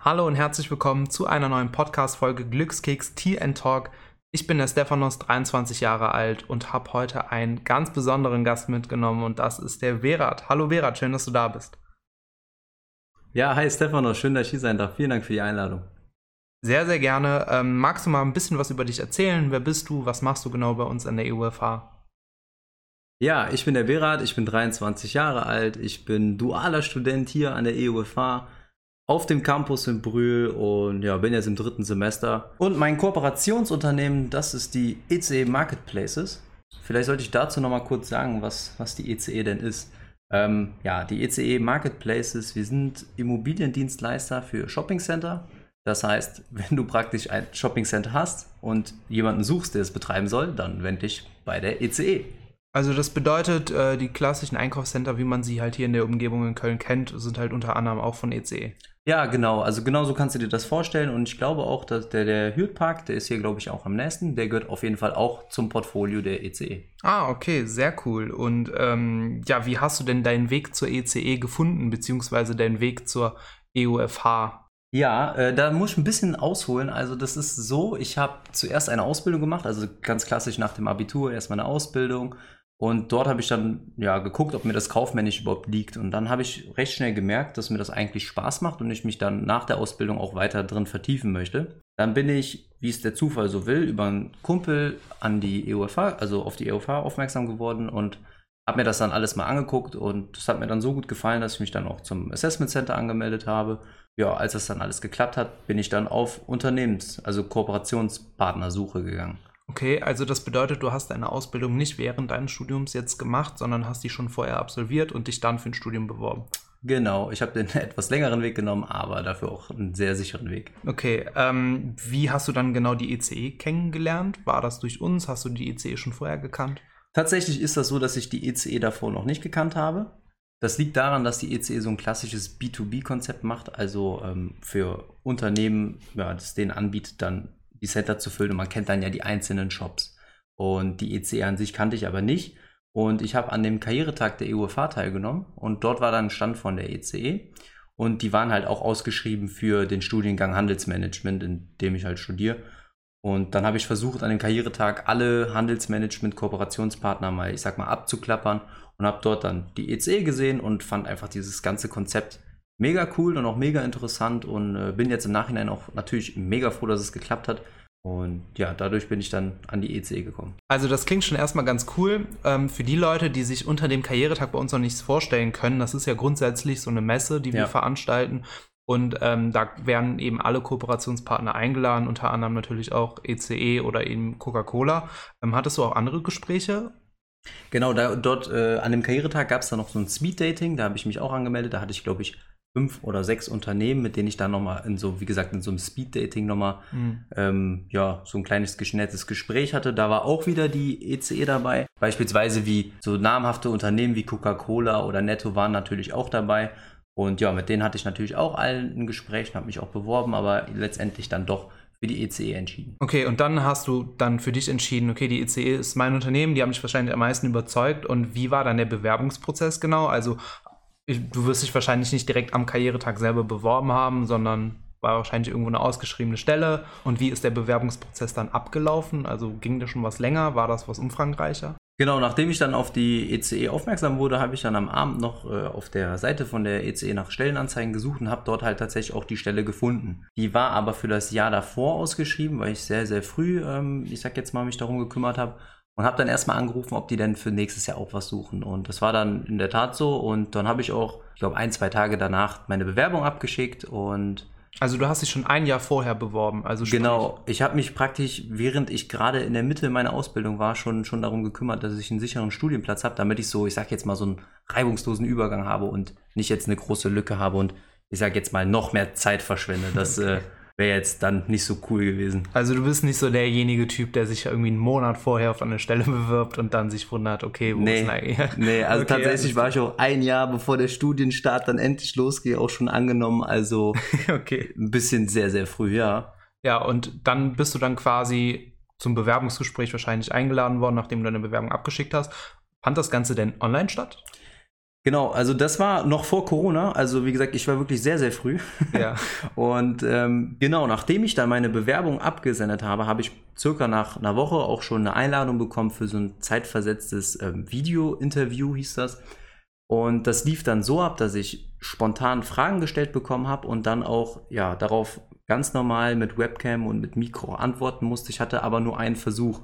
Hallo und herzlich willkommen zu einer neuen Podcast-Folge Glückskeks Tea and Talk. Ich bin der Stephanos, 23 Jahre alt und habe heute einen ganz besonderen Gast mitgenommen und das ist der Verat. Hallo Verat, schön, dass du da bist. Ja, hi Stephanos, schön, dass ich hier sein darf. Vielen Dank für die Einladung. Sehr, sehr gerne. Ähm, magst du mal ein bisschen was über dich erzählen? Wer bist du? Was machst du genau bei uns an der EUFH? Ja, ich bin der Berat, ich bin 23 Jahre alt, ich bin dualer Student hier an der EUFH auf dem Campus in Brühl und ja, bin jetzt im dritten Semester. Und mein Kooperationsunternehmen, das ist die ECE Marketplaces. Vielleicht sollte ich dazu nochmal kurz sagen, was, was die ECE denn ist. Ähm, ja, die ECE Marketplaces, wir sind Immobiliendienstleister für Shoppingcenter. Das heißt, wenn du praktisch ein Shoppingcenter hast und jemanden suchst, der es betreiben soll, dann wende dich bei der ECE. Also das bedeutet, äh, die klassischen Einkaufscenter, wie man sie halt hier in der Umgebung in Köln kennt, sind halt unter anderem auch von ECE. Ja, genau. Also genau so kannst du dir das vorstellen. Und ich glaube auch, dass der, der Hürtpark, der ist hier, glaube ich, auch am nächsten. Der gehört auf jeden Fall auch zum Portfolio der ECE. Ah, okay, sehr cool. Und ähm, ja, wie hast du denn deinen Weg zur ECE gefunden, beziehungsweise deinen Weg zur EUFH? Ja, äh, da muss ich ein bisschen ausholen. Also das ist so, ich habe zuerst eine Ausbildung gemacht, also ganz klassisch nach dem Abitur erstmal eine Ausbildung und dort habe ich dann ja geguckt, ob mir das kaufmännisch überhaupt liegt. Und dann habe ich recht schnell gemerkt, dass mir das eigentlich Spaß macht und ich mich dann nach der Ausbildung auch weiter drin vertiefen möchte. Dann bin ich, wie es der Zufall so will, über einen Kumpel an die EUFH, also auf die EUFH aufmerksam geworden und habe mir das dann alles mal angeguckt und das hat mir dann so gut gefallen, dass ich mich dann auch zum Assessment Center angemeldet habe. Ja, als das dann alles geklappt hat, bin ich dann auf Unternehmens-, also Kooperationspartnersuche gegangen. Okay, also das bedeutet, du hast deine Ausbildung nicht während deines Studiums jetzt gemacht, sondern hast die schon vorher absolviert und dich dann für ein Studium beworben. Genau, ich habe den etwas längeren Weg genommen, aber dafür auch einen sehr sicheren Weg. Okay, ähm, wie hast du dann genau die ECE kennengelernt? War das durch uns? Hast du die ECE schon vorher gekannt? Tatsächlich ist das so, dass ich die ECE davor noch nicht gekannt habe. Das liegt daran, dass die ECE so ein klassisches B2B-Konzept macht, also ähm, für Unternehmen, ja, das denen anbietet, dann die Center zu füllen und man kennt dann ja die einzelnen Shops. Und die ECE an sich kannte ich aber nicht. Und ich habe an dem Karrieretag der EUFH teilgenommen und dort war dann ein Stand von der ECE. Und die waren halt auch ausgeschrieben für den Studiengang Handelsmanagement, in dem ich halt studiere. Und dann habe ich versucht, an dem Karrieretag alle Handelsmanagement-Kooperationspartner mal, ich sag mal, abzuklappern und habe dort dann die ECE gesehen und fand einfach dieses ganze Konzept mega cool und auch mega interessant und äh, bin jetzt im Nachhinein auch natürlich mega froh, dass es geklappt hat. Und ja, dadurch bin ich dann an die ECE gekommen. Also das klingt schon erstmal ganz cool. Ähm, für die Leute, die sich unter dem Karrieretag bei uns noch nichts vorstellen können, das ist ja grundsätzlich so eine Messe, die wir ja. veranstalten. Und ähm, da werden eben alle Kooperationspartner eingeladen, unter anderem natürlich auch ECE e oder eben Coca-Cola. Ähm, hattest du auch andere Gespräche? Genau, da, dort äh, an dem Karrieretag gab es dann noch so ein Speed-Dating, da habe ich mich auch angemeldet. Da hatte ich, glaube ich, fünf oder sechs Unternehmen, mit denen ich dann nochmal in so, wie gesagt, in so einem Speed-Dating nochmal, mhm. ähm, ja, so ein kleines geschnelltes Gespräch hatte. Da war auch wieder die ECE dabei. Beispielsweise wie so namhafte Unternehmen wie Coca-Cola oder Netto waren natürlich auch dabei. Und ja, mit denen hatte ich natürlich auch allen ein Gespräch und habe mich auch beworben, aber letztendlich dann doch für die ECE entschieden. Okay, und dann hast du dann für dich entschieden, okay, die ECE ist mein Unternehmen, die haben mich wahrscheinlich am meisten überzeugt. Und wie war dann der Bewerbungsprozess genau? Also du wirst dich wahrscheinlich nicht direkt am Karrieretag selber beworben haben, sondern war wahrscheinlich irgendwo eine ausgeschriebene Stelle. Und wie ist der Bewerbungsprozess dann abgelaufen? Also ging das schon was länger? War das was umfangreicher? Genau, nachdem ich dann auf die ECE e aufmerksam wurde, habe ich dann am Abend noch äh, auf der Seite von der ECE e nach Stellenanzeigen gesucht und habe dort halt tatsächlich auch die Stelle gefunden. Die war aber für das Jahr davor ausgeschrieben, weil ich sehr, sehr früh, ähm, ich sag jetzt mal, mich darum gekümmert habe und habe dann erstmal angerufen, ob die denn für nächstes Jahr auch was suchen. Und das war dann in der Tat so. Und dann habe ich auch, ich glaube, ein, zwei Tage danach meine Bewerbung abgeschickt und also du hast dich schon ein Jahr vorher beworben. Also genau, ich habe mich praktisch, während ich gerade in der Mitte meiner Ausbildung war, schon, schon darum gekümmert, dass ich einen sicheren Studienplatz habe, damit ich so, ich sag jetzt mal, so einen reibungslosen Übergang habe und nicht jetzt eine große Lücke habe und ich sag jetzt mal noch mehr Zeit verschwende. Das okay. äh, wäre jetzt dann nicht so cool gewesen. Also du bist nicht so derjenige Typ, der sich irgendwie einen Monat vorher auf eine Stelle bewirbt und dann sich wundert, okay, wo nee, ist eigentlich? Nee, also okay, tatsächlich war ich auch ein Jahr, bevor der Studienstart dann endlich losgeht, auch schon angenommen. Also okay. ein bisschen sehr, sehr früh, ja. Ja, und dann bist du dann quasi zum Bewerbungsgespräch wahrscheinlich eingeladen worden, nachdem du deine Bewerbung abgeschickt hast. Fand das Ganze denn online statt? Genau, also das war noch vor Corona. Also wie gesagt, ich war wirklich sehr, sehr früh. Ja. Und ähm, genau, nachdem ich dann meine Bewerbung abgesendet habe, habe ich circa nach einer Woche auch schon eine Einladung bekommen für so ein zeitversetztes ähm, Video-Interview, hieß das. Und das lief dann so ab, dass ich spontan Fragen gestellt bekommen habe und dann auch ja darauf ganz normal mit Webcam und mit Mikro antworten musste. Ich hatte aber nur einen Versuch.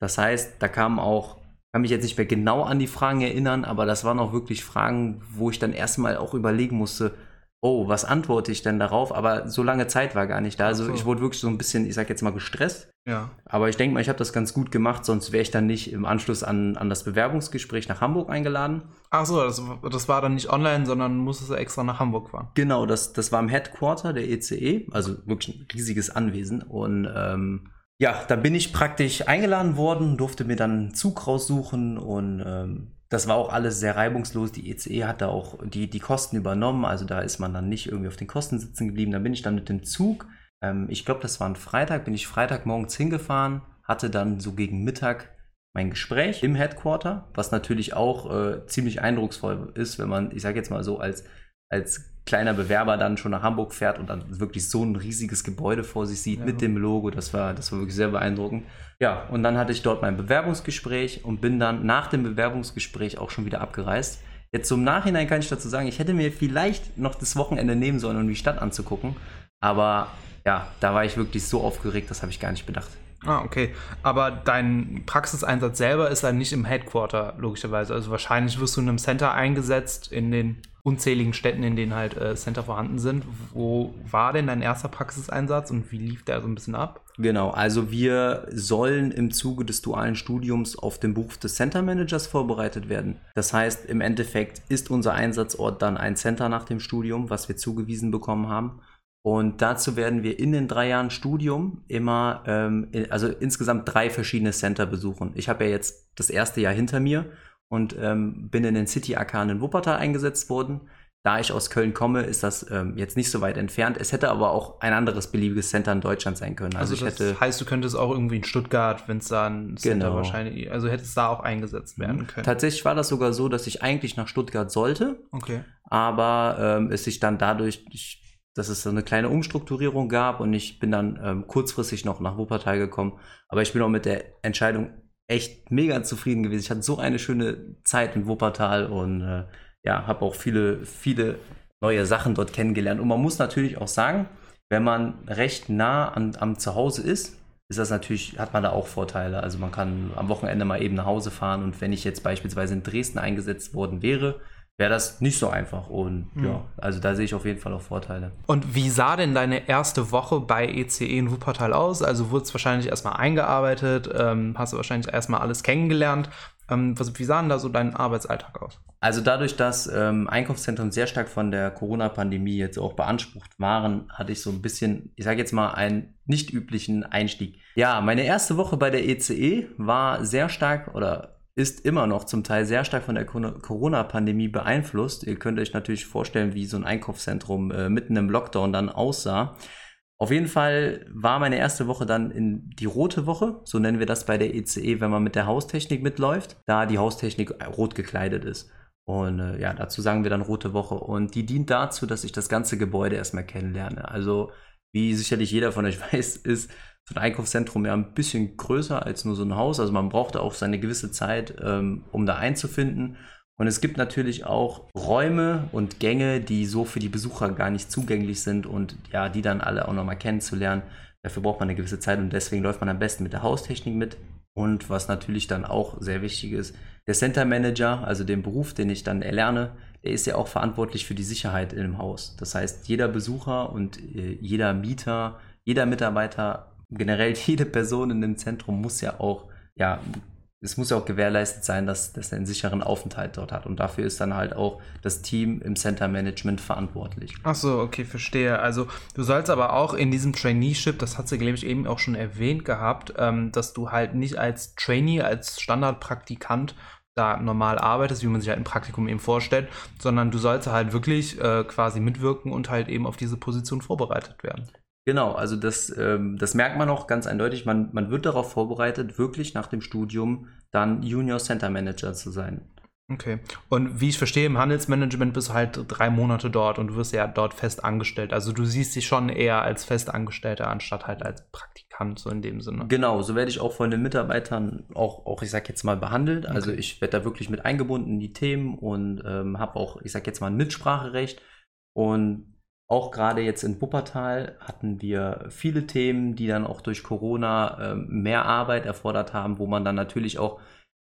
Das heißt, da kamen auch kann mich jetzt nicht mehr genau an die Fragen erinnern, aber das waren auch wirklich Fragen, wo ich dann erstmal auch überlegen musste, oh, was antworte ich denn darauf? Aber so lange Zeit war gar nicht da. Also so. ich wurde wirklich so ein bisschen, ich sag jetzt mal, gestresst. Ja. Aber ich denke mal, ich habe das ganz gut gemacht, sonst wäre ich dann nicht im Anschluss an, an das Bewerbungsgespräch nach Hamburg eingeladen. Ach so, das, das war dann nicht online, sondern musstest du extra nach Hamburg fahren. Genau, das, das war im Headquarter der ECE, e, also wirklich ein riesiges Anwesen. Und ähm, ja, da bin ich praktisch eingeladen worden, durfte mir dann einen Zug raussuchen und ähm, das war auch alles sehr reibungslos. Die ECE hat da auch die, die Kosten übernommen, also da ist man dann nicht irgendwie auf den Kosten sitzen geblieben. Dann bin ich dann mit dem Zug, ähm, ich glaube, das war ein Freitag, bin ich Freitagmorgens hingefahren, hatte dann so gegen Mittag mein Gespräch im Headquarter, was natürlich auch äh, ziemlich eindrucksvoll ist, wenn man, ich sage jetzt mal so, als, als kleiner Bewerber dann schon nach Hamburg fährt und dann wirklich so ein riesiges Gebäude vor sich sieht ja. mit dem Logo. Das war, das war wirklich sehr beeindruckend. Ja, und dann hatte ich dort mein Bewerbungsgespräch und bin dann nach dem Bewerbungsgespräch auch schon wieder abgereist. Jetzt zum Nachhinein kann ich dazu sagen, ich hätte mir vielleicht noch das Wochenende nehmen sollen, um die Stadt anzugucken. Aber ja, da war ich wirklich so aufgeregt, das habe ich gar nicht bedacht. Ah, okay. Aber dein Praxiseinsatz selber ist dann nicht im Headquarter, logischerweise. Also wahrscheinlich wirst du in einem Center eingesetzt, in den unzähligen Städten, in denen halt äh, Center vorhanden sind. Wo war denn dein erster Praxiseinsatz und wie lief der so ein bisschen ab? Genau, also wir sollen im Zuge des dualen Studiums auf den Beruf des Center Managers vorbereitet werden. Das heißt, im Endeffekt ist unser Einsatzort dann ein Center nach dem Studium, was wir zugewiesen bekommen haben. Und dazu werden wir in den drei Jahren Studium immer, ähm, also insgesamt drei verschiedene Center besuchen. Ich habe ja jetzt das erste Jahr hinter mir und ähm, bin in den City Arcan in Wuppertal eingesetzt worden. Da ich aus Köln komme, ist das ähm, jetzt nicht so weit entfernt. Es hätte aber auch ein anderes beliebiges Center in Deutschland sein können. Also, also das hätte, heißt, du könntest auch irgendwie in Stuttgart, wenn es da ein Center genau. wahrscheinlich, also hätte es da auch eingesetzt werden mhm. können. Tatsächlich war das sogar so, dass ich eigentlich nach Stuttgart sollte. Okay. Aber ähm, es sich dann dadurch, ich, dass es eine kleine Umstrukturierung gab und ich bin dann ähm, kurzfristig noch nach Wuppertal gekommen. Aber ich bin auch mit der Entscheidung echt mega zufrieden gewesen. Ich hatte so eine schöne Zeit in Wuppertal und äh, ja, habe auch viele, viele neue Sachen dort kennengelernt. Und man muss natürlich auch sagen, wenn man recht nah an, am Zuhause ist, ist das natürlich, hat man da auch Vorteile. Also man kann am Wochenende mal eben nach Hause fahren und wenn ich jetzt beispielsweise in Dresden eingesetzt worden wäre, wäre das nicht so einfach. Und mhm. ja, also da sehe ich auf jeden Fall auch Vorteile. Und wie sah denn deine erste Woche bei ECE e in Wuppertal aus? Also wurde es wahrscheinlich erstmal eingearbeitet, ähm, hast du wahrscheinlich erstmal alles kennengelernt. Ähm, was, wie sah denn da so dein Arbeitsalltag aus? Also dadurch, dass ähm, Einkaufszentren sehr stark von der Corona-Pandemie jetzt auch beansprucht waren, hatte ich so ein bisschen, ich sage jetzt mal, einen nicht üblichen Einstieg. Ja, meine erste Woche bei der ECE e war sehr stark oder ist immer noch zum Teil sehr stark von der Corona-Pandemie beeinflusst. Ihr könnt euch natürlich vorstellen, wie so ein Einkaufszentrum äh, mitten im Lockdown dann aussah. Auf jeden Fall war meine erste Woche dann in die rote Woche, so nennen wir das bei der ECE, e, wenn man mit der Haustechnik mitläuft, da die Haustechnik rot gekleidet ist. Und äh, ja, dazu sagen wir dann rote Woche. Und die dient dazu, dass ich das ganze Gebäude erstmal kennenlerne. Also, wie sicherlich jeder von euch weiß, ist so ein Einkaufszentrum ja ein bisschen größer als nur so ein Haus. Also man braucht auch seine gewisse Zeit, ähm, um da einzufinden. Und es gibt natürlich auch Räume und Gänge, die so für die Besucher gar nicht zugänglich sind und ja, die dann alle auch nochmal kennenzulernen. Dafür braucht man eine gewisse Zeit und deswegen läuft man am besten mit der Haustechnik mit. Und was natürlich dann auch sehr wichtig ist, der Center Manager, also den Beruf, den ich dann erlerne, der ist ja auch verantwortlich für die Sicherheit im Haus. Das heißt, jeder Besucher und äh, jeder Mieter, jeder Mitarbeiter generell jede Person in dem Zentrum muss ja auch, ja, es muss ja auch gewährleistet sein, dass, dass er einen sicheren Aufenthalt dort hat. Und dafür ist dann halt auch das Team im Center Management verantwortlich. Ach so, okay, verstehe. Also du sollst aber auch in diesem Traineeship, das hat sie, glaube ich, eben auch schon erwähnt gehabt, ähm, dass du halt nicht als Trainee, als Standardpraktikant da normal arbeitest, wie man sich halt ein Praktikum eben vorstellt, sondern du sollst halt wirklich äh, quasi mitwirken und halt eben auf diese Position vorbereitet werden. Genau, also das, ähm, das merkt man auch ganz eindeutig. Man, man wird darauf vorbereitet, wirklich nach dem Studium dann Junior Center Manager zu sein. Okay. Und wie ich verstehe, im Handelsmanagement bist du halt drei Monate dort und du wirst ja dort fest angestellt. Also du siehst dich schon eher als Festangestellter anstatt halt als Praktikant, so in dem Sinne. Genau, so werde ich auch von den Mitarbeitern auch, auch ich sag jetzt mal, behandelt. Also Okay. ich werde da wirklich mit eingebunden in die Themen und ähm, habe auch, ich sag jetzt mal, ein Mitspracherecht. Und auch gerade jetzt in Wuppertal hatten wir viele Themen, die dann auch durch Corona ähm, mehr Arbeit erfordert haben, wo man dann natürlich auch,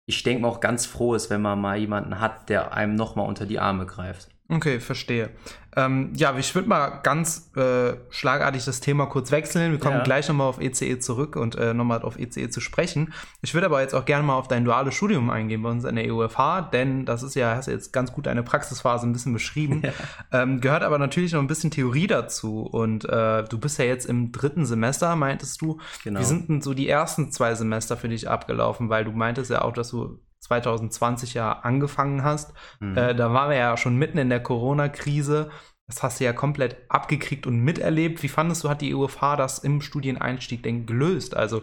ich denke mal, auch ganz froh ist, wenn man mal jemanden hat, der einem nochmal unter die Arme greift. Okay, verstehe. Ähm, ja, ich würde mal ganz äh, schlagartig das Thema kurz wechseln. Wir kommen Ja. gleich nochmal auf ECE zurück und äh, nochmal auf ECE zu sprechen. Ich würde aber jetzt auch gerne mal auf dein duales Studium eingehen bei uns an der EUFH, denn das ist ja, hast du jetzt ganz gut deine Praxisphase ein bisschen beschrieben. Ähm, gehört aber natürlich noch ein bisschen Theorie dazu. Und äh, du bist ja jetzt im dritten Semester, meintest du. Genau. Wie sind denn so die ersten zwei Semester für dich abgelaufen? Weil du meintest ja auch, dass du 2020 ja angefangen hast. Mhm. Äh, da waren wir ja schon mitten in der Corona-Krise. Das hast du ja komplett abgekriegt und miterlebt. Wie fandest du, hat die EUFH das im Studieneinstieg denn gelöst? Also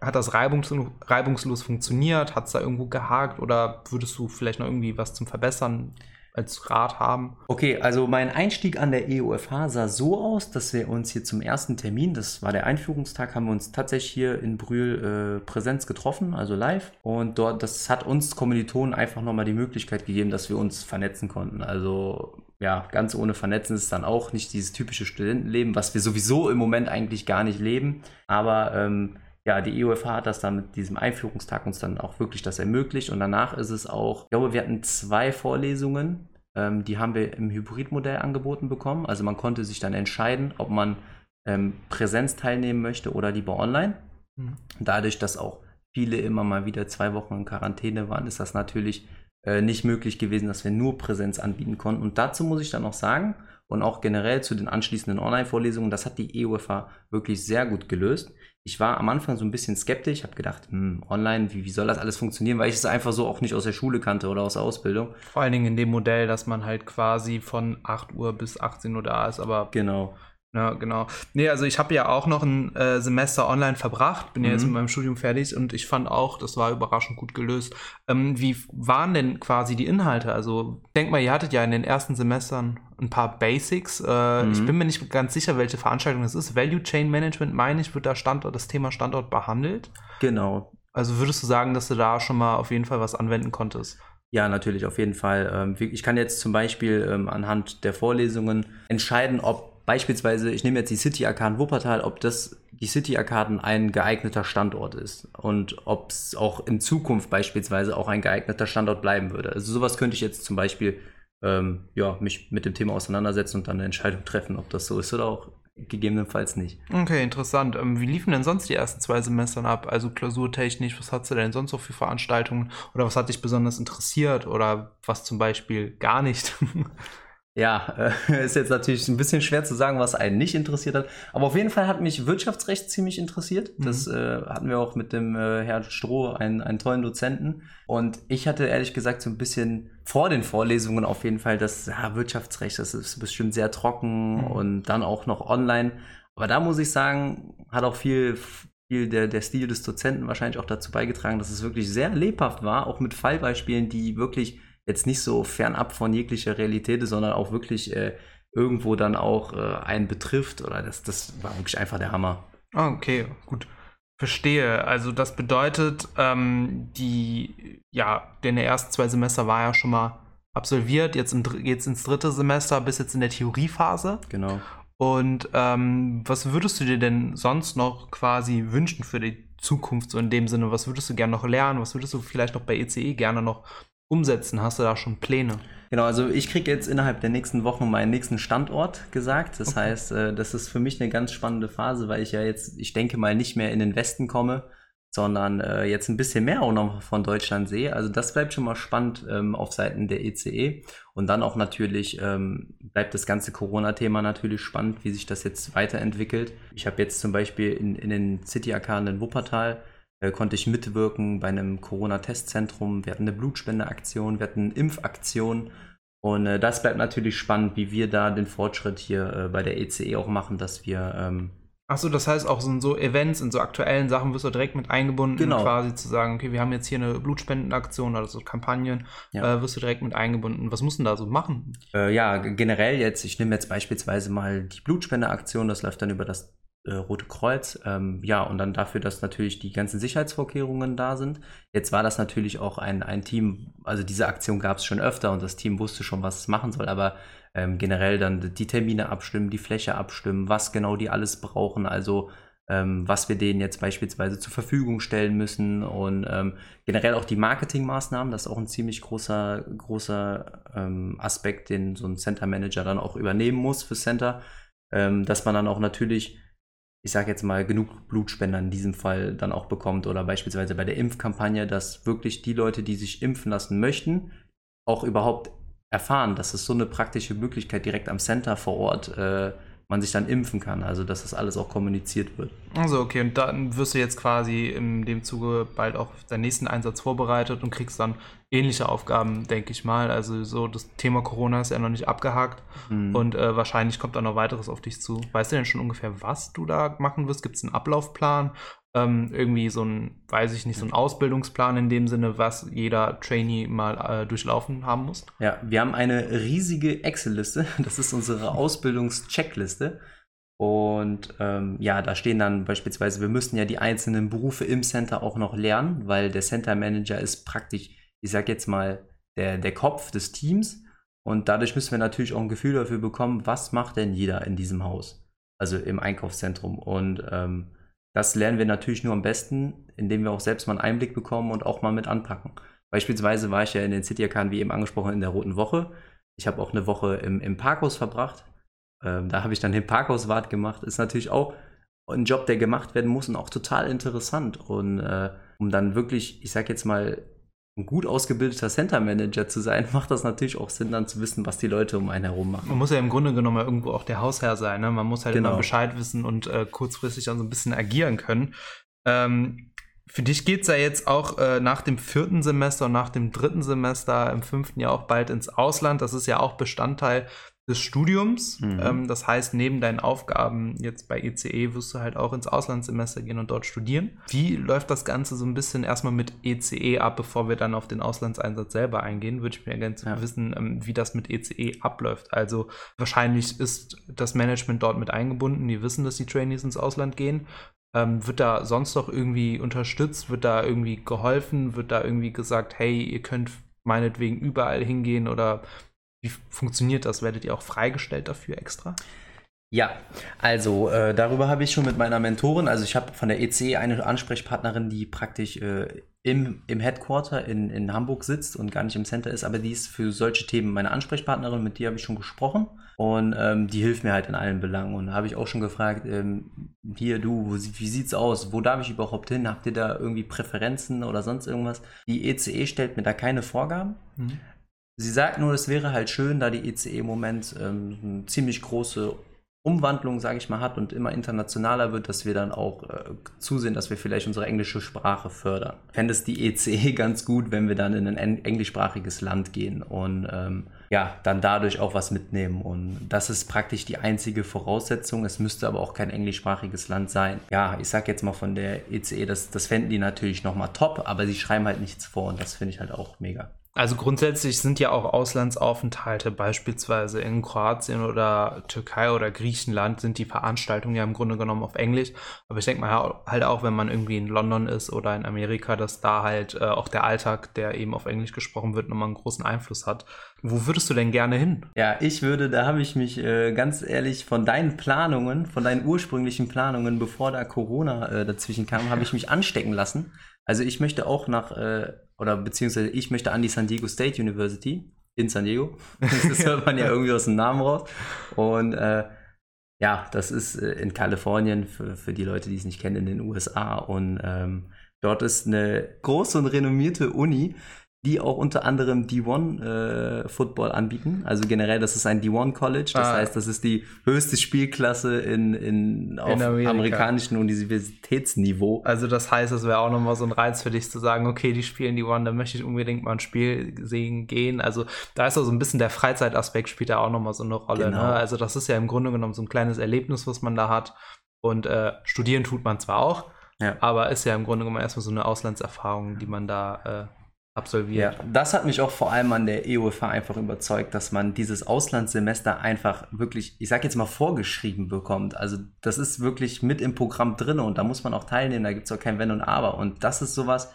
hat das reibungslos, reibungslos funktioniert? Hat es da irgendwo gehakt? Oder würdest du vielleicht noch irgendwie was zum Verbessern als Rat haben? Okay, also mein Einstieg an der EUFH sah so aus, dass wir uns hier zum ersten Termin, das war der Einführungstag, haben wir uns tatsächlich hier in Brühl äh, Präsenz getroffen, also live. Und dort, das hat uns Kommilitonen einfach nochmal die Möglichkeit gegeben, dass wir uns vernetzen konnten. Also ja, ganz ohne Vernetzen ist dann auch nicht dieses typische Studentenleben, was wir sowieso im Moment eigentlich gar nicht leben. Aber ähm, ja, die EUFH hat das dann mit diesem Einführungstag uns dann auch wirklich das ermöglicht. Und danach ist es auch, ich glaube, wir hatten zwei Vorlesungen, ähm, die haben wir im Hybridmodell angeboten bekommen. Also man konnte sich dann entscheiden, ob man ähm, Präsenz teilnehmen möchte oder lieber online. Mhm. Dadurch, dass auch viele immer mal wieder zwei Wochen in Quarantäne waren, ist das natürlich äh, nicht möglich gewesen, dass wir nur Präsenz anbieten konnten. Und dazu muss ich dann auch sagen, und auch generell zu den anschließenden Online-Vorlesungen, das hat die EUFH wirklich sehr gut gelöst. Ich war am Anfang so ein bisschen skeptisch, habe gedacht, hm, online, wie, wie soll das alles funktionieren, weil ich es einfach so auch nicht aus der Schule kannte oder aus der Ausbildung. Vor allen Dingen in dem Modell, dass man halt quasi von 8 Uhr bis 18 Uhr da ist, aber Genau. Ja, genau. Nee, also ich habe ja auch noch ein äh, Semester online verbracht, bin ja jetzt Mhm. mit meinem Studium fertig und ich fand auch, das war überraschend gut gelöst. Ähm, wie waren denn quasi die Inhalte? Also denk mal, ihr hattet ja in den ersten Semestern ein paar Basics. Äh, Mhm. Ich bin mir nicht ganz sicher, welche Veranstaltung das ist. Value Chain Management, meine ich, wird da Standort, das Thema Standort behandelt. Genau. Also würdest du sagen, dass du da schon mal auf jeden Fall was anwenden konntest? Ja, natürlich, auf jeden Fall. Ähm, Ich kann jetzt zum Beispiel ähm, anhand der Vorlesungen entscheiden, ob beispielsweise, ich nehme jetzt die City Arcaden Wuppertal, ob das die City Arcaden ein geeigneter Standort ist und ob es auch in Zukunft beispielsweise auch ein geeigneter Standort bleiben würde. Also sowas könnte ich jetzt zum Beispiel ähm, ja, mich mit dem Thema auseinandersetzen und dann eine Entscheidung treffen, ob das so ist oder auch gegebenenfalls nicht. Okay, interessant. Ähm, wie liefen denn sonst die ersten zwei Semestern ab? Also klausurtechnisch, was hattest du denn sonst noch für Veranstaltungen? Oder was hat dich besonders interessiert? Oder was zum Beispiel gar nicht? Ja, äh, ist jetzt natürlich ein bisschen schwer zu sagen, was einen nicht interessiert hat. Aber auf jeden Fall hat mich Wirtschaftsrecht ziemlich interessiert. Das äh, hatten wir auch mit dem äh, Herrn Stroh, einen, einen tollen Dozenten. Und ich hatte ehrlich gesagt so ein bisschen vor den Vorlesungen auf jeden Fall das ja, Wirtschaftsrecht, das ist bestimmt sehr trocken Mhm. und dann auch noch online. Aber da muss ich sagen, hat auch viel, viel der, der Stil des Dozenten wahrscheinlich auch dazu beigetragen, dass es wirklich sehr lebhaft war, auch mit Fallbeispielen, die wirklich jetzt nicht so fernab von jeglicher Realität ist, sondern auch wirklich äh, irgendwo dann auch äh, einen betrifft. Oder das, das war wirklich einfach der Hammer. Ah, okay, gut. Verstehe. Also das bedeutet, ähm, die, ja, deine ersten zwei Semester war ja schon mal absolviert. Jetzt im, geht's ins dritte Semester, bis jetzt in der Theoriephase. Genau. Und ähm, was würdest du dir denn sonst noch quasi wünschen für die Zukunft, so in dem Sinne? Was würdest du gerne noch lernen? Was würdest du vielleicht noch bei ECE gerne noch umsetzen? Hast du da schon Pläne? Genau, also ich kriege jetzt innerhalb der nächsten Wochen meinen nächsten Standort gesagt. Das Okay. heißt, äh, das ist für mich eine ganz spannende Phase, weil ich ja jetzt, ich denke mal, nicht mehr in den Westen komme, sondern äh, jetzt ein bisschen mehr auch noch von Deutschland sehe. Also das bleibt schon mal spannend ähm, auf Seiten der ECE. Und dann auch natürlich ähm, bleibt das ganze Corona-Thema natürlich spannend, wie sich das jetzt weiterentwickelt. Ich habe jetzt zum Beispiel in, in den City-Arkaden in Wuppertal konnte ich mitwirken bei einem Corona-Testzentrum. Wir hatten eine Blutspendeaktion, wir hatten Impfaktion. Und äh, das bleibt natürlich spannend, wie wir da den Fortschritt hier äh, bei der ECE auch machen, dass wir ähm, Achso, das heißt auch so in so Events, in so aktuellen Sachen wirst du direkt mit eingebunden, Genau. quasi zu sagen, okay, wir haben jetzt hier eine Blutspendenaktion oder so Kampagnen, Ja. äh, wirst du direkt mit eingebunden. Was musst du denn da so machen? Äh, ja, generell jetzt, ich nehme jetzt beispielsweise mal die Blutspendeaktion, das läuft dann über das äh, Rote Kreuz. Ähm, ja, und dann dafür, dass natürlich die ganzen Sicherheitsvorkehrungen da sind. Jetzt war das natürlich auch ein, ein Team, also diese Aktion gab es schon öfter und das Team wusste schon, was es machen soll, aber ähm, generell dann die Termine abstimmen, die Fläche abstimmen, was genau die alles brauchen, also ähm, was wir denen jetzt beispielsweise zur Verfügung stellen müssen und ähm, generell auch die Marketingmaßnahmen, das ist auch ein ziemlich großer, großer ähm, Aspekt, den so ein Center Manager dann auch übernehmen muss für Center, ähm, dass man dann auch natürlich, ich sage jetzt mal, genug Blutspender in diesem Fall dann auch bekommt oder beispielsweise bei der Impfkampagne, dass wirklich die Leute, die sich impfen lassen möchten, auch überhaupt erfahren, dass es so eine praktische Möglichkeit direkt am Center vor Ort äh, man sich dann impfen kann, also dass das alles auch kommuniziert wird. Also, okay, und dann wirst du jetzt quasi in dem Zuge bald auch deinen nächsten Einsatz vorbereitet und kriegst dann ähnliche Aufgaben, denke ich mal. Also, so das Thema Corona ist ja noch nicht abgehakt Mhm. und äh, wahrscheinlich kommt da noch weiteres auf dich zu. Weißt du denn schon ungefähr, was du da machen wirst? Gibt es einen Ablaufplan? Ähm, irgendwie so ein, weiß ich nicht, so ein Ausbildungsplan in dem Sinne, was jeder Trainee mal äh, durchlaufen haben muss? Ja, wir haben eine riesige Excel-Liste. Das ist unsere Ausbildungscheckliste. Und ähm, ja, da stehen dann beispielsweise, wir müssen ja die einzelnen Berufe im Center auch noch lernen, weil der Center Manager ist praktisch, ich sag jetzt mal, der, der Kopf des Teams. Und dadurch müssen wir natürlich auch ein Gefühl dafür bekommen, was macht denn jeder in diesem Haus, also im Einkaufszentrum. Und ähm, das lernen wir natürlich nur am besten, indem wir auch selbst mal einen Einblick bekommen und auch mal mit anpacken. Beispielsweise war ich ja in den City Arcaden, wie eben angesprochen, in der Roten Woche. Ich habe auch eine Woche im, im Parkhaus verbracht. Ähm, da habe ich dann den Parkhauswart gemacht. Ist natürlich auch ein Job, der gemacht werden muss und auch total interessant. Und äh, um dann wirklich, ich sag jetzt mal, ein gut ausgebildeter Center Manager zu sein, macht das natürlich auch Sinn, dann zu wissen, was die Leute um einen herum machen. Man muss ja im Grunde genommen irgendwo auch der Hausherr sein. Ne? Man muss halt Genau. immer Bescheid wissen und äh, kurzfristig dann so ein bisschen agieren können. Ähm, für dich geht es ja jetzt auch äh, nach dem vierten Semester und nach dem dritten Semester im fünften Jahr auch bald ins Ausland. Das ist ja auch Bestandteil des Studiums. Mhm. Ähm, das heißt, neben deinen Aufgaben jetzt bei ECE wirst du halt auch ins Auslandssemester gehen und dort studieren. Wie läuft das Ganze so ein bisschen erstmal mit ECE ab, bevor wir dann auf den Auslandseinsatz selber eingehen? Würde ich mir gerne Ja. wissen, ähm, wie das mit ECE abläuft. Also wahrscheinlich ist das Management dort mit eingebunden. Die wissen, dass die Trainees ins Ausland gehen. Ähm, wird da sonst noch irgendwie unterstützt? Wird da irgendwie geholfen? Wird da irgendwie gesagt, hey, ihr könnt meinetwegen überall hingehen? Oder wie funktioniert das? Werdet ihr auch freigestellt dafür extra? Ja, also äh, darüber habe ich schon mit meiner Mentorin, also ich habe von der ECE eine Ansprechpartnerin, die praktisch äh, im, im Headquarter in, in Hamburg sitzt und gar nicht im Center ist, aber die ist für solche Themen meine Ansprechpartnerin, mit der habe ich schon gesprochen und ähm, die hilft mir halt in allen Belangen und da habe ich auch schon gefragt, ähm, hier du, wie sieht's aus, wo darf ich überhaupt hin, habt ihr da irgendwie Präferenzen oder sonst irgendwas? Die ECE stellt mir da keine Vorgaben, Sie sagt nur, es wäre halt schön, da die ECE im Moment ähm, eine ziemlich große Umwandlung, sage ich mal, hat und immer internationaler wird, dass wir dann auch äh, zusehen, dass wir vielleicht unsere englische Sprache fördern. Fände es die ECE ganz gut, wenn wir dann in ein en- englischsprachiges Land gehen und ähm, ja, dann dadurch auch was mitnehmen. Und das ist praktisch die einzige Voraussetzung. Es müsste aber auch kein englischsprachiges Land sein. Ja, ich sag jetzt mal von der ECE, das, das fänden die natürlich nochmal top, aber sie schreiben halt nichts vor und das finde ich halt auch mega. Also grundsätzlich sind ja auch Auslandsaufenthalte, beispielsweise in Kroatien oder Türkei oder Griechenland, sind die Veranstaltungen ja im Grunde genommen auf Englisch. Aber ich denke mal halt auch, wenn man irgendwie in London ist oder in Amerika, dass da halt äh, auch der Alltag, der eben auf Englisch gesprochen wird, nochmal einen großen Einfluss hat. Wo würdest du denn gerne hin? Ja, ich würde, da habe ich mich äh, ganz ehrlich von deinen Planungen, von deinen ursprünglichen Planungen, bevor da Corona äh, dazwischen kam, habe ich mich anstecken lassen. Also ich möchte auch nach, äh, oder beziehungsweise ich möchte an die San Diego State University in San Diego. Das hört man ja irgendwie aus dem Namen raus. Und äh, ja, das ist äh, in Kalifornien, für, für die Leute, die es nicht kennen, in den USA. Und ähm, dort ist eine große und renommierte Uni, die auch unter anderem D1 äh, Football anbieten. Also generell, das ist ein D1 College. Das Ah. heißt, das ist die höchste Spielklasse in, in, auf Amerika. amerikanischem Universitätsniveau. Also das heißt, es wäre auch nochmal so ein Reiz für dich zu sagen, okay, die spielen die One, da möchte ich unbedingt mal ein Spiel sehen gehen. Also da ist auch so ein bisschen der Freizeitaspekt spielt da auch nochmal so eine Rolle. Genau. Ne? Also das ist ja im Grunde genommen so ein kleines Erlebnis, was man da hat. Und äh, studieren tut man zwar auch, Ja. aber ist ja im Grunde genommen erstmal so eine Auslandserfahrung, die man da äh, absolviert. Ja, das hat mich auch vor allem an der EUFH einfach überzeugt, dass man dieses Auslandssemester einfach wirklich, ich sag jetzt mal, vorgeschrieben bekommt. Also das ist wirklich mit im Programm drin und da muss man auch teilnehmen, da gibt es auch kein Wenn und Aber. Und das ist sowas,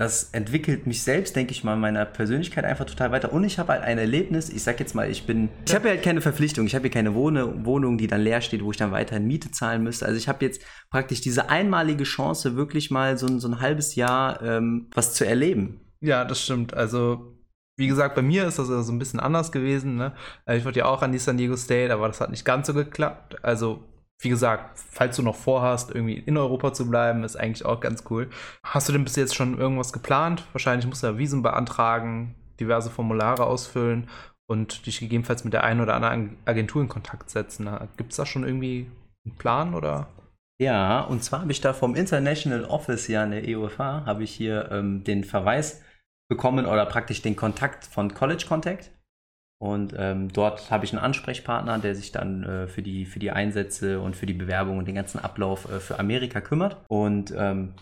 das entwickelt mich selbst, denke ich mal, in meiner Persönlichkeit einfach total weiter. Und ich habe halt ein Erlebnis, ich sag jetzt mal, ich bin, ich habe halt keine Verpflichtung, ich habe hier keine Wohne, Wohnung, die dann leer steht, wo ich dann weiterhin Miete zahlen müsste. Also ich habe jetzt praktisch diese einmalige Chance, wirklich mal so, ein- so ein halbes Jahr ähm, was zu erleben. Ja, das stimmt. Also, wie gesagt, bei mir ist das also so ein bisschen anders gewesen. Ne? Äh, Ich wollte ja auch an die San Diego State, aber das hat nicht ganz so geklappt. Also, wie gesagt, falls du noch vorhast, irgendwie in Europa zu bleiben, ist eigentlich auch ganz cool. Hast du denn bis jetzt schon irgendwas geplant? Wahrscheinlich musst du ja Visum beantragen, diverse Formulare ausfüllen und dich gegebenenfalls mit der einen oder anderen Agentur in Kontakt setzen. Gibt es da schon irgendwie einen Plan oder? Ja, und zwar habe ich da vom International Office hier an der EUFH, habe ich hier ähm, den Verweis bekommen oder praktisch den Kontakt von College Contact. Und ähm, dort habe ich einen Ansprechpartner, der sich dann äh, für, die, für die Einsätze und für die Bewerbung und den ganzen Ablauf äh, für Amerika kümmert. Und ähm,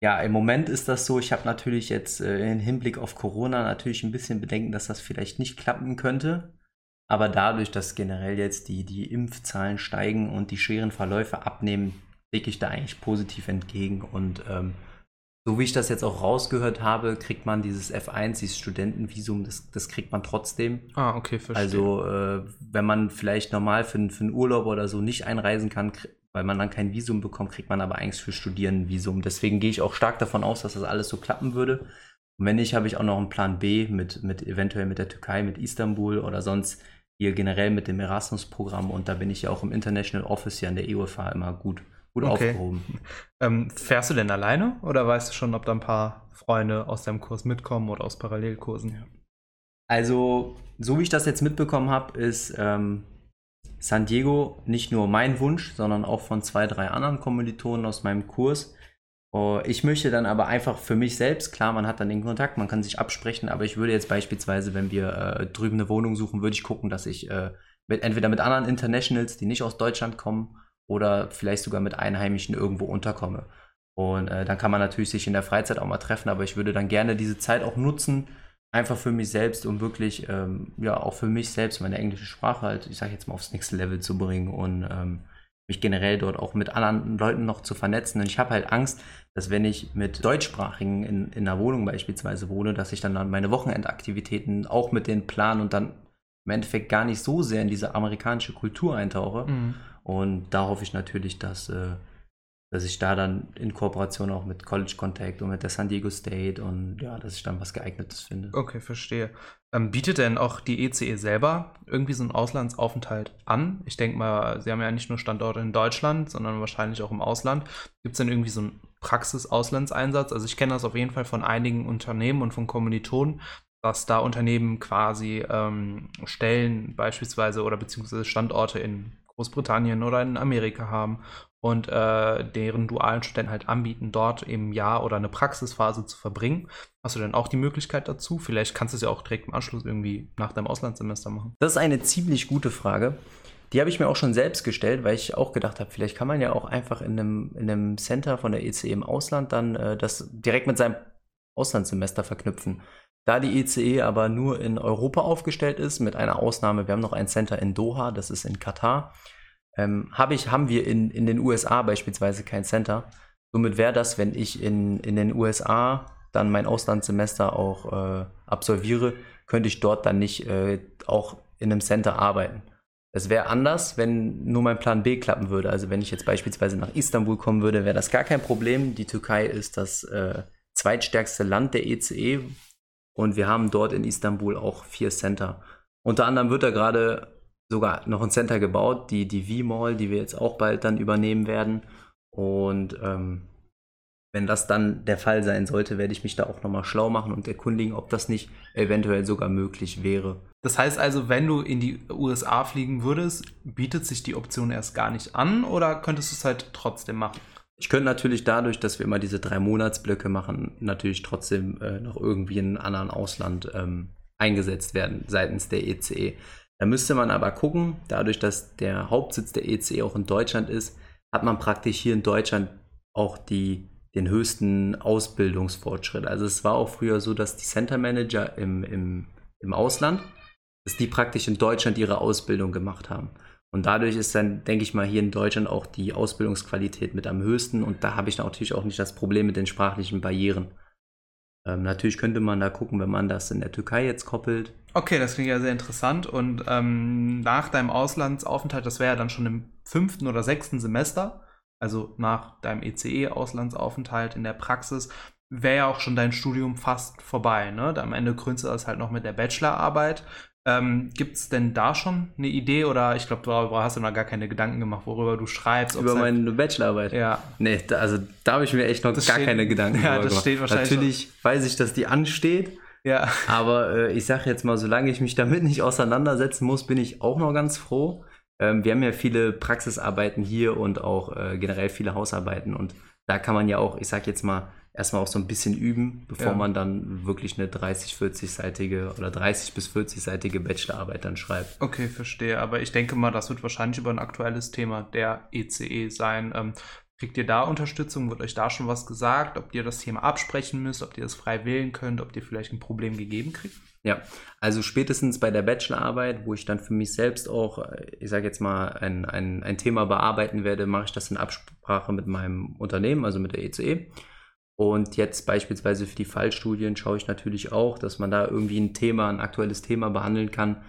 ja, im Moment ist das so, ich habe natürlich jetzt äh, im Hinblick auf Corona natürlich ein bisschen Bedenken, dass das vielleicht nicht klappen könnte. Aber dadurch, dass generell jetzt die, die Impfzahlen steigen und die schweren Verläufe abnehmen, blicke ich da eigentlich positiv entgegen. Und ähm, so wie ich das jetzt auch rausgehört habe, kriegt man dieses F1, dieses Studentenvisum, das, das kriegt man trotzdem. Ah, okay, verstehe. Also äh, wenn man vielleicht normal für, für einen Urlaub oder so nicht einreisen kann, weil man dann kein Visum bekommt, kriegt man aber eigentlich für Studieren ein Visum. Deswegen gehe ich auch stark davon aus, dass das alles so klappen würde. Und wenn nicht, habe ich auch noch einen Plan B mit, mit eventuell mit der Türkei, mit Istanbul oder sonst hier generell mit dem Erasmus-Programm. Und da bin ich ja auch im International Office hier an der EUFH immer gut, gut Okay. aufgehoben. Ähm, fährst du denn alleine oder weißt du schon, ob da ein paar Freunde aus deinem Kurs mitkommen oder aus Parallelkursen? Also, so wie ich das jetzt mitbekommen habe, ist ähm, San Diego nicht nur mein Wunsch, sondern auch von zwei, drei anderen Kommilitonen aus meinem Kurs. Oh, ich möchte dann aber einfach für mich selbst, klar, man hat dann den Kontakt, man kann sich absprechen, aber ich würde jetzt beispielsweise, wenn wir äh, drüben eine Wohnung suchen, würde ich gucken, dass ich äh, mit, entweder mit anderen Internationals, die nicht aus Deutschland kommen, oder vielleicht sogar mit Einheimischen irgendwo unterkomme. Und äh, dann kann man natürlich sich in der Freizeit auch mal treffen, aber ich würde dann gerne diese Zeit auch nutzen, einfach für mich selbst, um wirklich, ähm, ja, auch für mich selbst meine englische Sprache halt, ich sage jetzt mal, aufs nächste Level zu bringen und ähm, mich generell dort auch mit anderen Leuten noch zu vernetzen. Und ich habe halt Angst, dass wenn ich mit Deutschsprachigen in, in einer Wohnung beispielsweise wohne, dass ich dann an meine Wochenendaktivitäten auch mit denen plan und dann im Endeffekt gar nicht so sehr in diese amerikanische Kultur eintauche. Mhm. Und da hoffe ich natürlich, dass, äh, dass ich da dann in Kooperation auch mit College Contact und mit der San Diego State und ja, dass ich dann was geeignetes finde. Okay, verstehe. Ähm, bietet denn auch die ECE selber irgendwie so einen Auslandsaufenthalt an? Ich denke mal, Sie haben ja nicht nur Standorte in Deutschland, sondern wahrscheinlich auch im Ausland. Gibt es denn irgendwie so einen Praxis-Auslandseinsatz? Also ich kenne das auf jeden Fall von einigen Unternehmen und von Kommilitonen, dass da Unternehmen quasi ähm, Stellen beispielsweise oder beziehungsweise Standorte in Großbritannien oder in Amerika haben und äh, deren dualen Studenten halt anbieten, dort im Jahr oder eine Praxisphase zu verbringen. Hast du denn auch die Möglichkeit dazu? Vielleicht kannst du es ja auch direkt im Anschluss irgendwie nach deinem Auslandssemester machen. Das ist eine ziemlich gute Frage. Die habe ich mir auch schon selbst gestellt, weil ich auch gedacht habe, vielleicht kann man ja auch einfach in einem, in einem Center von der ECE im Ausland dann äh, das direkt mit seinem Auslandssemester verknüpfen. Da die ECE aber nur in Europa aufgestellt ist, mit einer Ausnahme, wir haben noch ein Center in Doha, das ist in Katar, ähm, hab ich, haben wir in, in den USA beispielsweise kein Center. Somit wäre das, wenn ich in, in den USA dann mein Auslandssemester auch äh, absolviere, könnte ich dort dann nicht äh, auch in einem Center arbeiten. Es wäre anders, wenn nur mein Plan B klappen würde. Also wenn ich jetzt beispielsweise nach Istanbul kommen würde, wäre das gar kein Problem. Die Türkei ist das äh, zweitstärkste Land der ECE und wir haben dort in Istanbul auch vier Center. Unter anderem wird da gerade sogar noch ein Center gebaut, die, die V-Mall, die wir jetzt auch bald dann übernehmen werden. Und ähm, wenn das dann der Fall sein sollte, werde ich mich da auch nochmal schlau machen und erkundigen, ob das nicht eventuell sogar möglich wäre. Das heißt also, wenn du in die USA fliegen würdest, bietet sich die Option erst gar nicht an oder könntest du es halt trotzdem machen? Ich könnte natürlich dadurch, dass wir immer diese drei Monatsblöcke machen, natürlich trotzdem äh, noch irgendwie in einem anderen Ausland ähm, eingesetzt werden seitens der ECE. Da müsste man aber gucken, dadurch, dass der Hauptsitz der ECE auch in Deutschland ist, hat man praktisch hier in Deutschland auch die, den höchsten Ausbildungsfortschritt. Also es war auch früher so, dass die Center Manager im, im, im Ausland, dass die praktisch in Deutschland ihre Ausbildung gemacht haben. Und dadurch ist dann, denke ich mal, hier in Deutschland auch die Ausbildungsqualität mit am höchsten. Und da habe ich natürlich auch nicht das Problem mit den sprachlichen Barrieren. Ähm, natürlich könnte man da gucken, wenn man das in der Türkei jetzt koppelt. Okay, das klingt ja sehr interessant. Und ähm, nach deinem Auslandsaufenthalt, das wäre ja dann schon im fünften oder sechsten Semester, also nach deinem ECE-Auslandsaufenthalt in der Praxis, wäre ja auch schon dein Studium fast vorbei. Ne? Am Ende krönst du das halt noch mit der Bachelorarbeit. Ähm, Gibt es denn da schon eine Idee oder ich glaube, darüber hast du noch gar keine Gedanken gemacht, worüber du schreibst? Über halt meine Bachelorarbeit? Ja. Nee, da, also da habe ich mir echt noch das gar steht, keine Gedanken ja, das gemacht. Steht wahrscheinlich Natürlich schon. weiß ich, dass die ansteht. Ja. Aber äh, ich sage jetzt mal, solange ich mich damit nicht auseinandersetzen muss, bin ich auch noch ganz froh. Ähm, wir haben ja viele Praxisarbeiten hier und auch äh, generell viele Hausarbeiten und da kann man ja auch, ich sage jetzt mal, erstmal auch so ein bisschen üben, bevor ja. man dann wirklich eine 30, 40-seitige oder 30 bis 40-seitige Bachelorarbeit dann schreibt. Okay, verstehe. Aber ich denke mal, das wird wahrscheinlich über ein aktuelles Thema der ECE e sein. Ähm, kriegt ihr da Unterstützung? Wird euch da schon was gesagt? Ob ihr das Thema absprechen müsst, ob ihr das frei wählen könnt, ob ihr vielleicht ein Problem gegeben kriegt? Ja, also spätestens bei der Bachelorarbeit, wo ich dann für mich selbst auch, ich sage jetzt mal, ein, ein, ein Thema bearbeiten werde, mache ich das in Absprache mit meinem Unternehmen, also mit der ECE. Und jetzt beispielsweise für die Fallstudien schaue ich natürlich auch, dass man da irgendwie ein Thema, ein aktuelles Thema behandeln kann.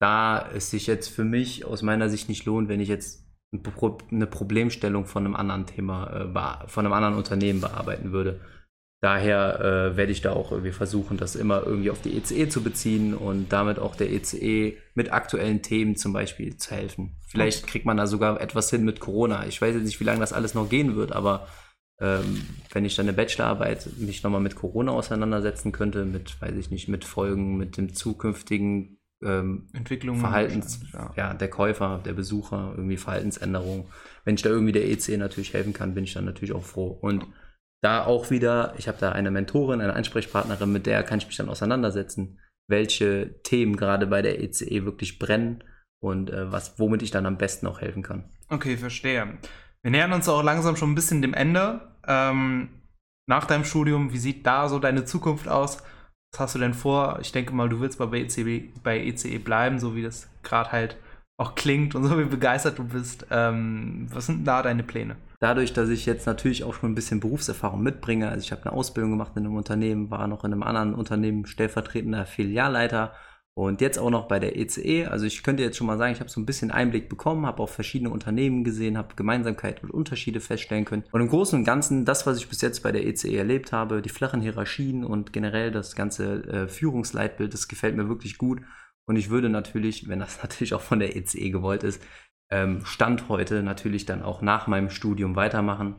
Da es sich jetzt für mich aus meiner Sicht nicht lohnt, wenn ich jetzt eine Problemstellung von einem anderen Thema, äh, von einem anderen Unternehmen bearbeiten würde. Daher äh, werde ich da auch irgendwie versuchen, das immer irgendwie auf die ECE e zu beziehen und damit auch der ECE e mit aktuellen Themen zum Beispiel zu helfen. Vielleicht kriegt man da sogar etwas hin mit Corona. Ich weiß jetzt nicht, wie lange das alles noch gehen wird, aber ähm, wenn ich dann eine Bachelorarbeit mich nochmal mit Corona auseinandersetzen könnte, mit, weiß ich nicht, mit Folgen, mit dem zukünftigen ähm, Entwicklung Verhaltens, ja. ja. der Käufer, der Besucher, irgendwie Verhaltensänderungen. Wenn ich da irgendwie der EC natürlich helfen kann, bin ich dann natürlich auch froh. Und da auch wieder, ich habe da eine Mentorin, eine Ansprechpartnerin, mit der kann ich mich dann auseinandersetzen, welche Themen gerade bei der ECE wirklich brennen und äh, was, womit ich dann am besten auch helfen kann. Okay, verstehe. Wir nähern uns auch langsam schon ein bisschen dem Ende. Ähm, nach deinem Studium, wie sieht da so deine Zukunft aus? Was hast du denn vor? Ich denke mal, du willst bei ECE, bei ECE bleiben, so wie das gerade halt auch klingt und so wie begeistert du bist. Ähm, was sind da deine Pläne? Dadurch, dass ich jetzt natürlich auch schon ein bisschen Berufserfahrung mitbringe, also ich habe eine Ausbildung gemacht in einem Unternehmen, war noch in einem anderen Unternehmen stellvertretender Filialleiter und jetzt auch noch bei der ECE. E. Also ich könnte jetzt schon mal sagen, ich habe so ein bisschen Einblick bekommen, habe auch verschiedene Unternehmen gesehen, habe Gemeinsamkeiten und Unterschiede feststellen können. Und im Großen und Ganzen, das, was ich bis jetzt bei der ECE e erlebt habe, die flachen Hierarchien und generell das ganze äh, Führungsleitbild, das gefällt mir wirklich gut. Und ich würde natürlich, wenn das natürlich auch von der ECE e gewollt ist, ähm, Stand heute natürlich dann auch nach meinem Studium weitermachen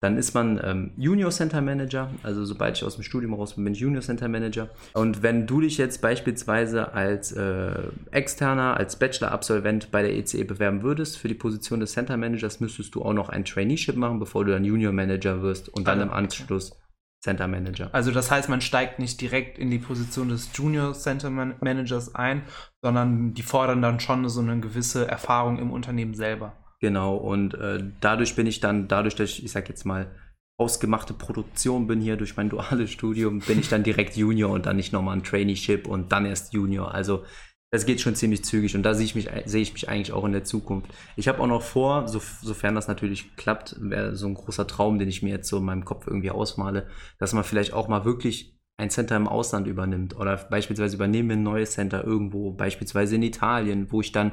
dann ist man ähm, Junior Center Manager. Also sobald ich aus dem Studium raus bin, bin ich Junior Center Manager. Und wenn du dich jetzt beispielsweise als äh, Externer, als Bachelor-Absolvent bei der ECE e bewerben würdest für die Position des Center Managers, müsstest du auch noch ein Traineeship machen, bevor du dann Junior Manager wirst und dann ah, im Anschluss okay. Center Manager. Also das heißt, man steigt nicht direkt in die Position des Junior Center Managers ein, sondern die fordern dann schon so eine gewisse Erfahrung im Unternehmen selber. Genau, und äh, dadurch bin ich dann, dadurch, dass ich, ich sag jetzt mal, ausgemachte Produktion bin hier durch mein duales Studium, bin ich dann direkt Junior und dann nicht nochmal ein Traineeship und dann erst Junior. Also das geht schon ziemlich zügig und da sehe ich mich, sehe ich mich eigentlich auch in der Zukunft. Ich habe auch noch vor, so, sofern das natürlich klappt, wäre so ein großer Traum, den ich mir jetzt so in meinem Kopf irgendwie ausmale, dass man vielleicht auch mal wirklich ein Center im Ausland übernimmt oder beispielsweise übernehmen wir ein neues Center irgendwo, beispielsweise in Italien, wo ich dann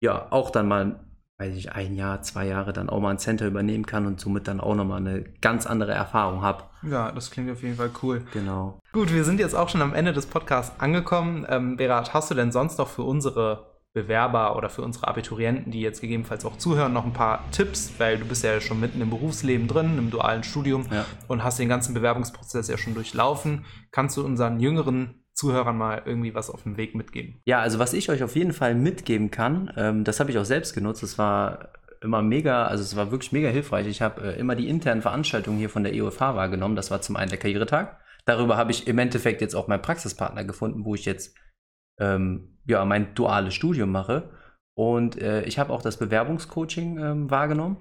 ja auch dann mal weiß ich, ein Jahr, zwei Jahre dann auch mal ein Center übernehmen kann und somit dann auch nochmal eine ganz andere Erfahrung habe. Ja, das klingt auf jeden Fall cool. Genau. Gut, wir sind jetzt auch schon am Ende des Podcasts angekommen. Ähm, Berat, hast du denn sonst noch für unsere Bewerber oder für unsere Abiturienten, die jetzt gegebenenfalls auch zuhören, noch ein paar Tipps, weil du bist ja schon mitten im Berufsleben drin, im dualen Studium ja. und hast den ganzen Bewerbungsprozess ja schon durchlaufen. Kannst du unseren jüngeren Zuhörern mal irgendwie was auf dem Weg mitgeben? Ja, also was ich euch auf jeden Fall mitgeben kann, ähm, das habe ich auch selbst genutzt. Das war immer mega, also es war wirklich mega hilfreich. Ich habe äh, immer die internen Veranstaltungen hier von der EOFH wahrgenommen. Das war zum einen der Karrieretag. Darüber habe ich im Endeffekt jetzt auch meinen Praxispartner gefunden, wo ich jetzt ähm, ja mein duales Studium mache. Und äh, ich habe auch das Bewerbungscoaching ähm, wahrgenommen.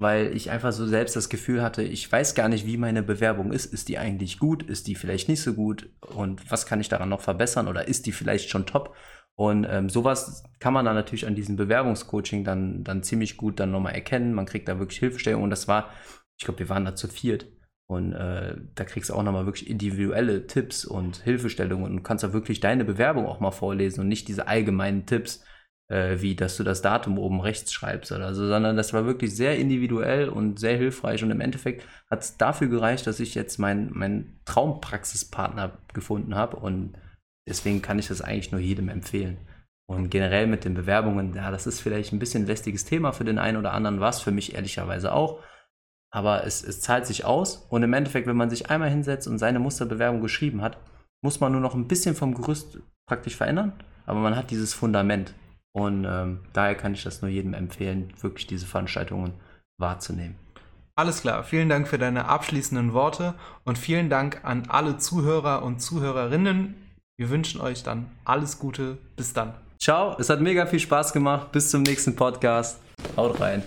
Weil ich einfach so selbst das Gefühl hatte, ich weiß gar nicht, wie meine Bewerbung ist. Ist die eigentlich gut? Ist die vielleicht nicht so gut? Und was kann ich daran noch verbessern? Oder ist die vielleicht schon top? Und ähm, sowas kann man dann natürlich an diesem Bewerbungscoaching dann, dann ziemlich gut dann nochmal erkennen. Man kriegt da wirklich Hilfestellung. Und das war, ich glaube, wir waren da zu viert. Und äh, da kriegst du auch nochmal wirklich individuelle Tipps und Hilfestellungen und kannst da wirklich deine Bewerbung auch mal vorlesen und nicht diese allgemeinen Tipps, äh, wie dass du das Datum oben rechts schreibst oder so, sondern das war wirklich sehr individuell und sehr hilfreich und im Endeffekt hat es dafür gereicht, dass ich jetzt meinen mein Traumpraxispartner gefunden habe und deswegen kann ich das eigentlich nur jedem empfehlen. Und generell mit den Bewerbungen, ja, das ist vielleicht ein bisschen lästiges Thema für den einen oder anderen, was für mich ehrlicherweise auch. Aber es, es zahlt sich aus und im Endeffekt, wenn man sich einmal hinsetzt und seine Musterbewerbung geschrieben hat, muss man nur noch ein bisschen vom Gerüst praktisch verändern, aber man hat dieses Fundament. Und ähm, daher kann ich das nur jedem empfehlen, wirklich diese Veranstaltungen wahrzunehmen. Alles klar, vielen Dank für deine abschließenden Worte und vielen Dank an alle Zuhörer und Zuhörerinnen. Wir wünschen euch dann alles Gute. Bis dann. Ciao, es hat mega viel Spaß gemacht. Bis zum nächsten Podcast. Haut rein.